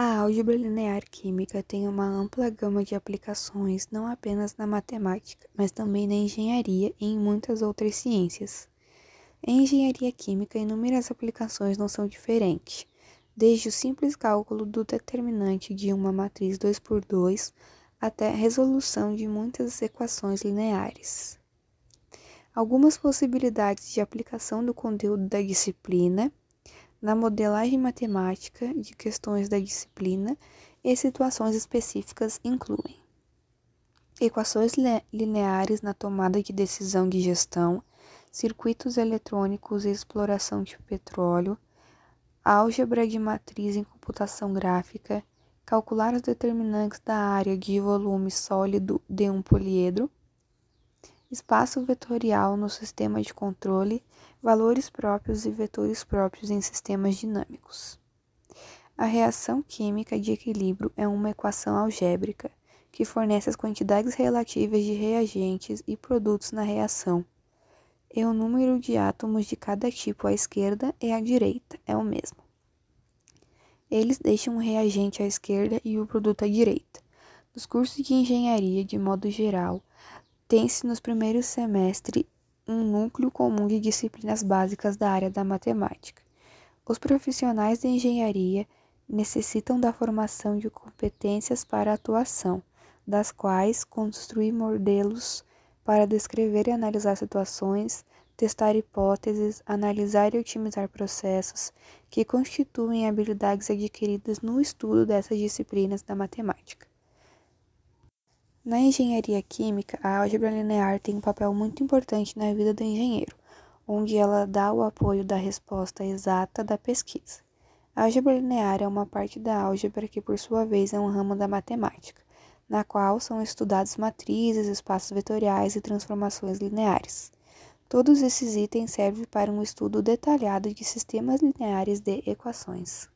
A álgebra linear química tem uma ampla gama de aplicações não apenas na matemática, mas também na engenharia e em muitas outras ciências. Em engenharia química, inúmeras aplicações não são diferentes, desde o simples cálculo do determinante de uma matriz 2 por 2 até a resolução de muitas equações lineares. Algumas possibilidades de aplicação do conteúdo da disciplina na modelagem matemática de questões da disciplina e situações específicas incluem equações lineares na tomada de decisão de gestão, circuitos eletrônicos e exploração de petróleo, álgebra de matriz em computação gráfica, calcular os determinantes da área de volume sólido de um poliedro, espaço vetorial no sistema de controle, valores próprios e vetores próprios em sistemas dinâmicos. A reação química de equilíbrio é uma equação algébrica que fornece as quantidades relativas de reagentes e produtos na reação. E o número de átomos de cada tipo à esquerda e à direita é o mesmo. Eles deixam o reagente à esquerda e o produto à direita. Nos cursos de engenharia, de modo geral, tem-se nos primeiros semestres um núcleo comum de disciplinas básicas da área da matemática. Os profissionais de engenharia necessitam da formação de competências para atuação, das quais construir modelos para descrever e analisar situações, testar hipóteses, analisar e otimizar processos, que constituem habilidades adquiridas no estudo dessas disciplinas da matemática. Na engenharia química, a álgebra linear tem um papel muito importante na vida do engenheiro, onde ela dá o apoio da resposta exata da pesquisa. A álgebra linear é uma parte da álgebra que, por sua vez, é um ramo da matemática, na qual são estudados matrizes, espaços vetoriais e transformações lineares. Todos esses itens servem para um estudo detalhado de sistemas lineares de equações.